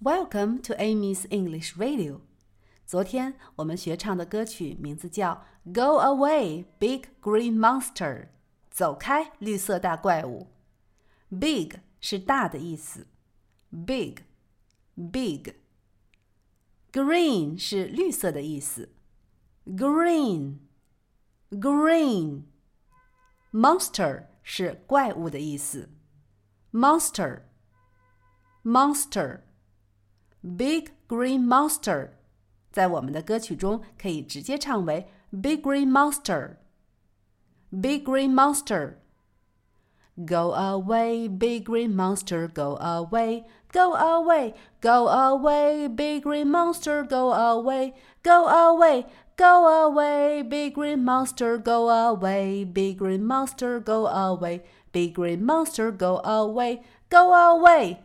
Welcome to Amy's English Radio。昨天我们学唱的歌曲名字叫《Go Away, Big Green Monster》，走开，绿色大怪物。Big 是大的意思，big，big。Green 是绿色的意思，green，green。Monster 是怪物的意思，monster，monster。 Big Green Monster，在我们的歌曲中可以直接唱为 Big Green Monster。Big Green Monster。Go away, big green monster, go away, go away, go away, big green monster, go away, go away, go away, big green monster, go away, big green monster, go away, big green monster, go away, go away.